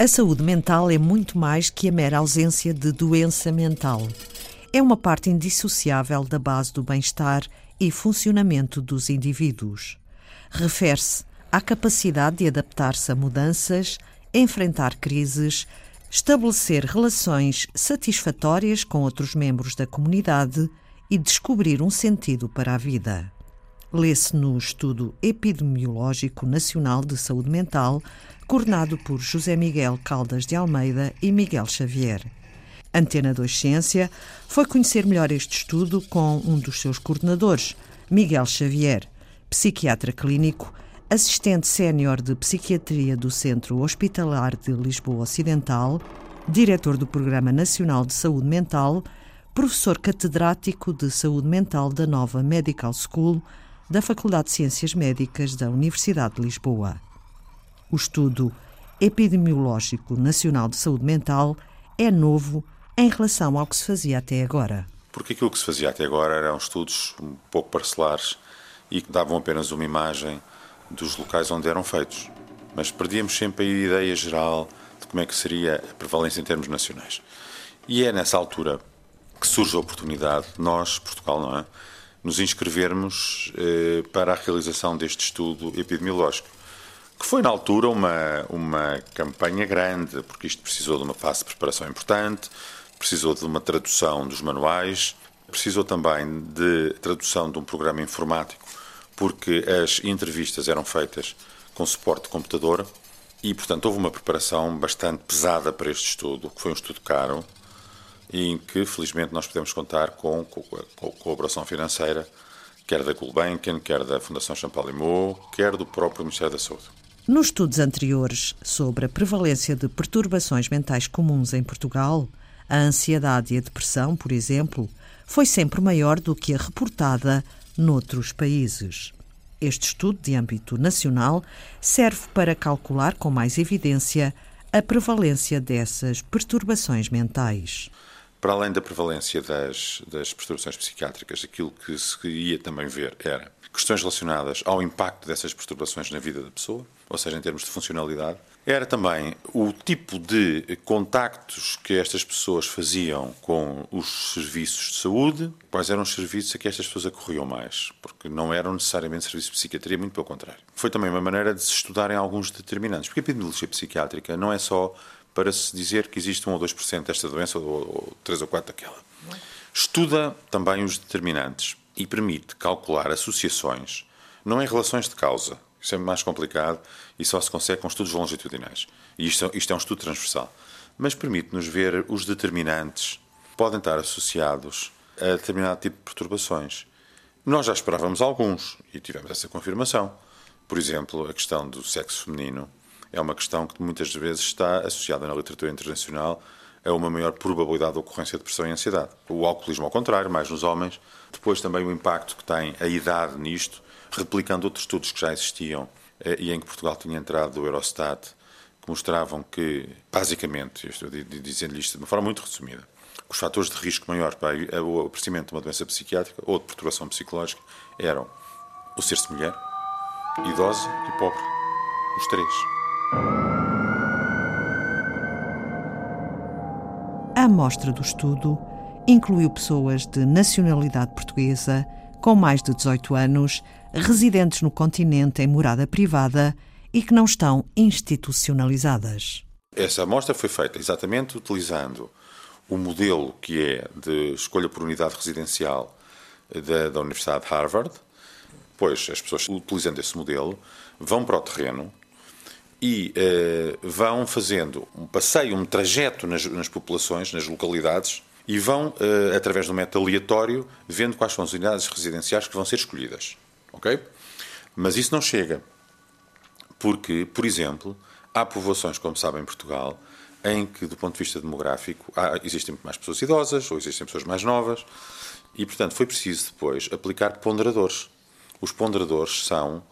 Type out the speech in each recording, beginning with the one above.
A saúde mental é muito mais que a mera ausência de doença mental. É uma parte indissociável da base do bem-estar e funcionamento dos indivíduos. Refere-se à capacidade de adaptar-se a mudanças, enfrentar crises, estabelecer relações satisfatórias com outros membros da comunidade e descobrir um sentido para a vida. Lê-se no Estudo Epidemiológico Nacional de Saúde Mental, coordenado por José Miguel Caldas de Almeida e Miguel Xavier. Antena 2 Ciência foi conhecer melhor este estudo com um dos seus coordenadores, Miguel Xavier, psiquiatra clínico, assistente sénior de psiquiatria do Centro Hospitalar de Lisboa Ocidental, diretor do Programa Nacional de Saúde Mental, professor catedrático de Saúde Mental da Nova Medical School da Faculdade de Ciências Médicas da Universidade de Lisboa. O estudo epidemiológico nacional de saúde mental é novo em relação ao que se fazia até agora. Porque aquilo que se fazia até agora eram estudos um pouco parcelares e que davam apenas uma imagem dos locais onde eram feitos. Mas perdíamos sempre a ideia geral de como é que seria a prevalência em termos nacionais. E é nessa altura que surge a oportunidade, nós, Portugal, não é? Nos inscrevermos eh, para a realização deste estudo epidemiológico, que foi na altura uma, uma campanha grande, porque isto precisou de uma fase de preparação importante, precisou de uma tradução dos manuais, precisou também de tradução de um programa informático, porque as entrevistas eram feitas com suporte de computador e, portanto, houve uma preparação bastante pesada para este estudo, que foi um estudo caro, e em que, felizmente, nós podemos contar com, a colaboração financeira, quer da Gulbenkian, quer da Fundação Champalimau, quer do próprio Ministério da Saúde. Nos estudos anteriores sobre a prevalência de perturbações mentais comuns em Portugal, a ansiedade e a depressão, por exemplo, foi sempre maior do que a reportada noutros países. Este estudo de âmbito nacional serve para calcular com mais evidência a prevalência dessas perturbações mentais para além da prevalência das, das perturbações psiquiátricas, aquilo que se ia também ver era questões relacionadas ao impacto dessas perturbações na vida da pessoa, ou seja, em termos de funcionalidade. Era também o tipo de contactos que estas pessoas faziam com os serviços de saúde, quais eram os serviços a que estas pessoas acorriam mais, porque não eram necessariamente serviços de psiquiatria, muito pelo contrário. Foi também uma maneira de se estudarem alguns determinantes, porque a epidemiologia psiquiátrica não é só para se dizer que existe 1 ou 2% desta doença ou, ou 3 ou 4 daquela. Estuda também os determinantes e permite calcular associações, não em relações de causa, isso é mais complicado e só se consegue com estudos longitudinais. E isto, isto é um estudo transversal. Mas permite-nos ver os determinantes podem estar associados a determinado tipo de perturbações. Nós já esperávamos alguns e tivemos essa confirmação. Por exemplo, a questão do sexo feminino é uma questão que muitas vezes está associada na literatura internacional a uma maior probabilidade de ocorrência de depressão e ansiedade. O alcoolismo, ao contrário, mais nos homens. Depois também o impacto que tem a idade nisto, replicando outros estudos que já existiam eh, e em que Portugal tinha entrado do Eurostat, que mostravam que, basicamente, estou dizendo isto de uma forma muito resumida, os fatores de risco maior para o aparecimento de uma doença psiquiátrica ou de perturbação psicológica eram o ser-se mulher, idosa e pobre. Os três. Amostra do estudo incluiu pessoas de nacionalidade portuguesa, com mais de 18 anos, residentes no continente em morada privada e que não estão institucionalizadas. Essa amostra foi feita exatamente utilizando o modelo que é de escolha por unidade residencial da, da Universidade de Harvard. Pois as pessoas, utilizando esse modelo, vão para o terreno, e uh, vão fazendo um passeio, um trajeto nas, nas populações, nas localidades, e vão, uh, através de um método aleatório, vendo quais são as unidades residenciais que vão ser escolhidas. Ok? Mas isso não chega. Porque, por exemplo, há povoações, como sabem, em Portugal, em que, do ponto de vista demográfico, há, existem mais pessoas idosas ou existem pessoas mais novas, e, portanto, foi preciso depois aplicar ponderadores. Os ponderadores são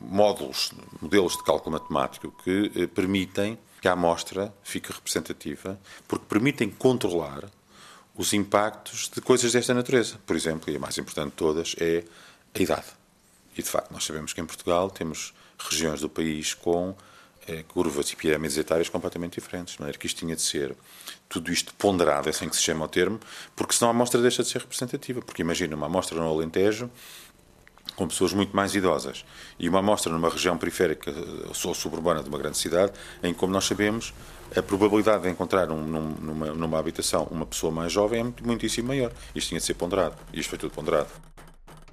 módulos, modelos de cálculo matemático que eh, permitem que a amostra fique representativa, porque permitem controlar os impactos de coisas desta natureza. Por exemplo, e a mais importante de todas é a idade. E de facto, nós sabemos que em Portugal temos regiões do país com eh, curvas e pirâmides etárias completamente diferentes. De maneira que isto tinha de ser tudo isto ponderado, é assim que se chama o termo, porque senão a amostra deixa de ser representativa. Porque imagina uma amostra no Alentejo com pessoas muito mais idosas e uma amostra numa região periférica ou suburbana de uma grande cidade, em que, como nós sabemos, a probabilidade de encontrar um, numa, numa habitação uma pessoa mais jovem é muitíssimo maior. Isto tinha de ser ponderado. Isto foi tudo ponderado.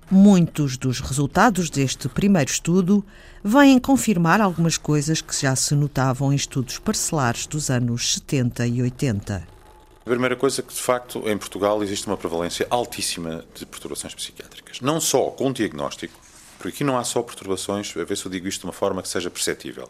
Muitos dos resultados deste primeiro estudo vêm confirmar algumas coisas que já se notavam em estudos parcelares dos anos 70 e 80. A primeira coisa é que, de facto, em Portugal existe uma prevalência altíssima de perturbações psiquiátricas. Não só com diagnóstico, porque aqui não há só perturbações, a ver se eu digo isto de uma forma que seja perceptível.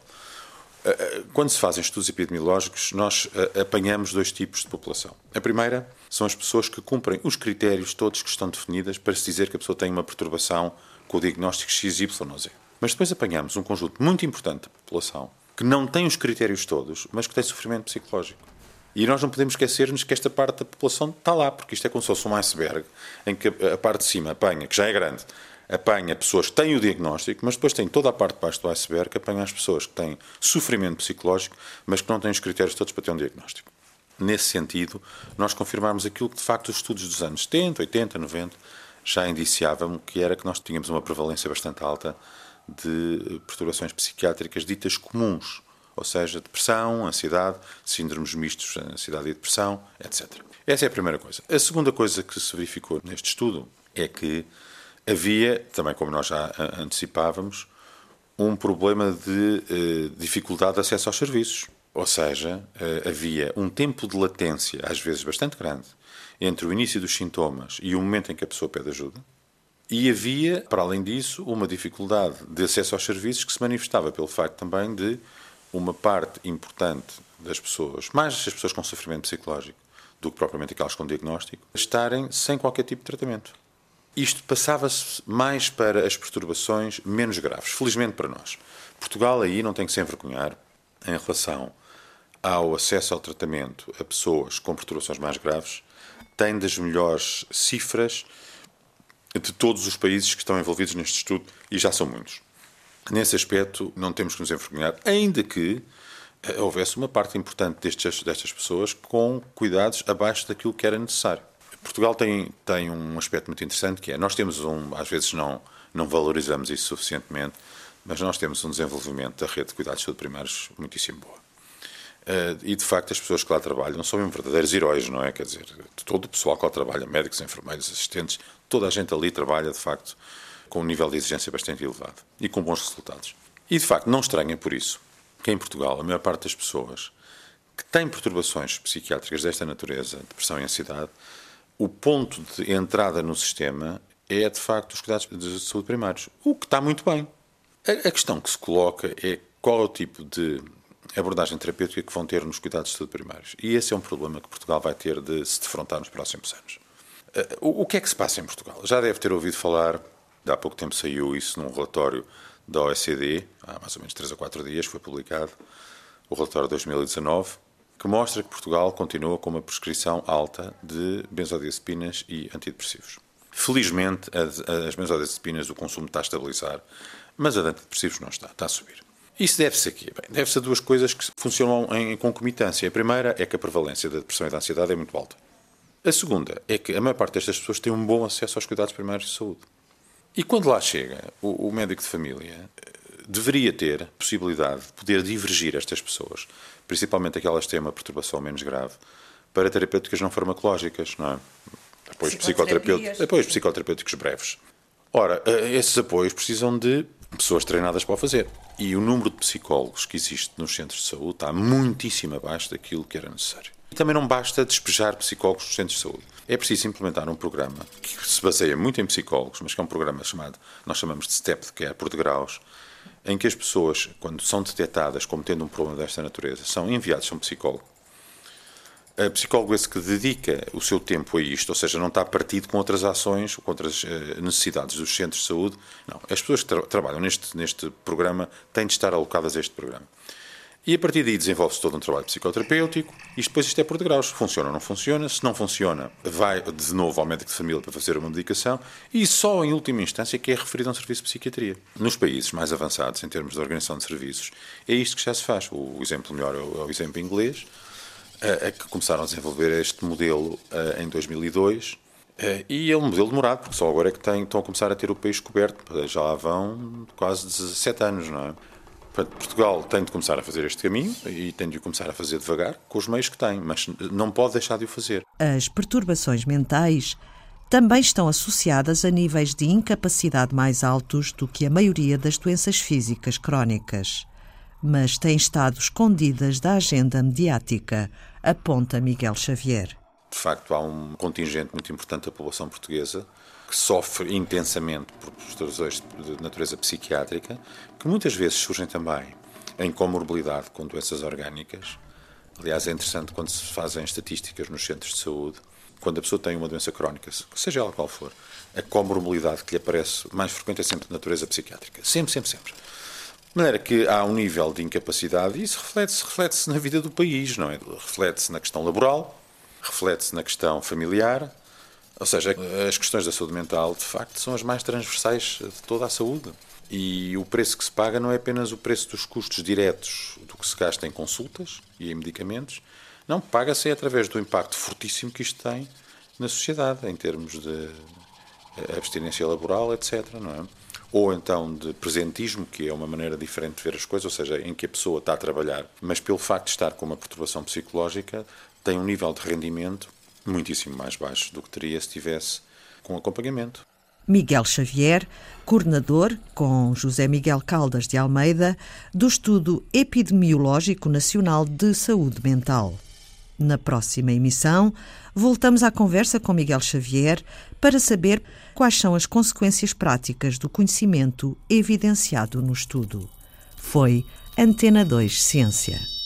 Eh, eh, quando se fazem estudos epidemiológicos, nós eh, apanhamos dois tipos de população. A primeira são as pessoas que cumprem os critérios todos que estão definidos para se dizer que a pessoa tem uma perturbação com o diagnóstico X, Y ou Z. Mas depois apanhamos um conjunto muito importante da população que não tem os critérios todos, mas que tem sofrimento psicológico. E nós não podemos esquecer-nos que esta parte da população está lá, porque isto é como se fosse um iceberg, em que a parte de cima apanha, que já é grande, apanha pessoas que têm o diagnóstico, mas depois tem toda a parte de baixo do iceberg que apanha as pessoas que têm sofrimento psicológico, mas que não têm os critérios todos para ter um diagnóstico. Nesse sentido, nós confirmamos aquilo que de facto os estudos dos anos 70, 80, 90 já indiciavam, que era que nós tínhamos uma prevalência bastante alta de perturbações psiquiátricas ditas comuns, ou seja, depressão, ansiedade, síndromes mistos, ansiedade e depressão, etc. Essa é a primeira coisa. A segunda coisa que se verificou neste estudo é que havia, também como nós já antecipávamos, um problema de eh, dificuldade de acesso aos serviços. Ou seja, eh, havia um tempo de latência, às vezes bastante grande, entre o início dos sintomas e o momento em que a pessoa pede ajuda. E havia, para além disso, uma dificuldade de acesso aos serviços que se manifestava pelo facto também de uma parte importante das pessoas, mais as pessoas com sofrimento psicológico do que propriamente aquelas com diagnóstico, estarem sem qualquer tipo de tratamento. Isto passava-se mais para as perturbações menos graves, felizmente para nós. Portugal aí não tem que se envergonhar em relação ao acesso ao tratamento a pessoas com perturbações mais graves, tem das melhores cifras de todos os países que estão envolvidos neste estudo, e já são muitos. Nesse aspecto, não temos que nos envergonhar, ainda que eh, houvesse uma parte importante destes, destas pessoas com cuidados abaixo daquilo que era necessário. Portugal tem, tem um aspecto muito interessante que é, nós temos um, às vezes não, não valorizamos isso suficientemente, mas nós temos um desenvolvimento da rede de cuidados de saúde primários muitíssimo boa. Uh, e de facto as pessoas que lá trabalham são verdadeiros heróis, não é? Quer dizer, todo o pessoal que lá trabalha, médicos, enfermeiros, assistentes, toda a gente ali trabalha de facto com um nível de exigência bastante elevado e com bons resultados. E de facto não estranhem por isso que em Portugal a maior parte das pessoas que têm perturbações psiquiátricas desta natureza, depressão e ansiedade, o ponto de entrada no sistema é, de facto, os cuidados de saúde primários, o que está muito bem. A, questão que se coloca é qual é o tipo de abordagem terapêutica que vão ter nos cuidados de saúde primários. E esse é um problema que Portugal vai ter de se defrontar nos próximos anos. Eh, o, que é que se passa em Portugal? Já deve ter ouvido falar, há pouco tempo saiu isso num relatório da OECD, há mais ou menos 3 ou 4 dias foi publicado, o relatório de 2019, que mostra que Portugal continua com uma prescrição alta de benzodiazepinas e antidepressivos. Felizmente, as, as benzodiazepinas, o consumo está a estabilizar, mas a de antidepressivos não está, está a subir. Isso deve-se a quê? Deve-se a duas coisas que funcionam em concomitância. A primeira é que a prevalência da depressão e da ansiedade é muito alta. A segunda é que a maior parte destas pessoas tem um bom acesso aos cuidados primários de saúde. E quando lá chega, o, o médico de família deveria ter possibilidade de poder divergir estas pessoas principalmente aquelas que têm uma perturbação menos grave, para terapêuticas não farmacológicas, não é? Apoios, psicoterapêuticos, apoios psicoterapêuticos breves. Ora, eh, esses apoios precisam de pessoas treinadas para o fazer. E o número de psicólogos que existe nos centros de saúde está muitíssimo abaixo daquilo que era necessário. E também não basta despejar psicólogos nos centros de saúde. É preciso implementar um programa que se baseia muito em psicólogos, mas que é um programa chamado, nós chamamos de STEP, que é por degraus, em que as pessoas, quando são detectadas como tendo um problema desta natureza, são enviadas a um psicólogo. A psicólogo esse que dedica o seu tempo a isto, ou seja, não está partido com outras ações, com outras eh, necessidades dos centros de saúde. Não, as pessoas que tra trabalham neste, neste programa têm de estar alocadas a este programa. E a partir daí desenvolve-se todo um trabalho psicoterapêutico e depois isto é por degraus. Funciona ou não funciona. Se não funciona, vai de novo ao médico de família para fazer uma medicação e só em última instância que é referido a um serviço de psiquiatria. Nos países mais avançados em termos de organização de serviços, é isto que já se faz. O exemplo melhor é o é exemplo inglês, é, é que começaram a desenvolver este modelo em 2002 e é um modelo demorado, porque só agora é que estão a começar a ter o país coberto. Já lá vão quase 17 anos, não é? Portanto, Portugal tem de começar a fazer este caminho e tem de o começar a fazer devagar, com os meios que tem, mas não pode deixar de o fazer. As perturbações mentais também estão associadas a níveis de incapacidade mais altos do que a maioria das doenças físicas crónicas, mas têm estado escondidas da agenda mediática, aponta Miguel Xavier. De facto, há um contingente muito importante da população portuguesa que sofre intensamente por perturbações de natureza psiquiátrica, que muitas vezes surgem também em comorbilidade com doenças orgânicas. Aliás, é interessante quando se fazem estatísticas nos centros de saúde, quando a pessoa tem uma doença crónica, seja ela qual for, a comorbilidade que lhe aparece mais frequente é sempre de natureza psiquiátrica. Sempre, sempre, sempre. De maneira que há um nível de incapacidade e isso reflete-se reflete na vida do país, não é? Reflete-se na questão laboral, reflete-se na questão familiar, ou seja, as questões da saúde mental, de facto, são as mais transversais de toda a saúde. E o preço que se paga não é apenas o preço dos custos diretos do que se gasta em consultas e em medicamentos, não, paga-se através do impacto fortíssimo que isto tem na sociedade, em termos de abstinência laboral, etc. Não é? Ou então de presentismo, que é uma maneira diferente de ver as coisas, ou seja, em que a pessoa está a trabalhar, mas pelo facto de estar com uma perturbação psicológica, tem um nível de rendimento muitíssimo mais baixo do que teria se tivesse com acompanhamento. Miguel Xavier, coordenador, com José Miguel Caldas de Almeida, do Estudo Epidemiológico Nacional de Saúde Mental. Na próxima emissão, voltamos à conversa com Miguel Xavier para saber quais são as consequências práticas do conhecimento evidenciado no estudo. Foi Antena 2 Ciência.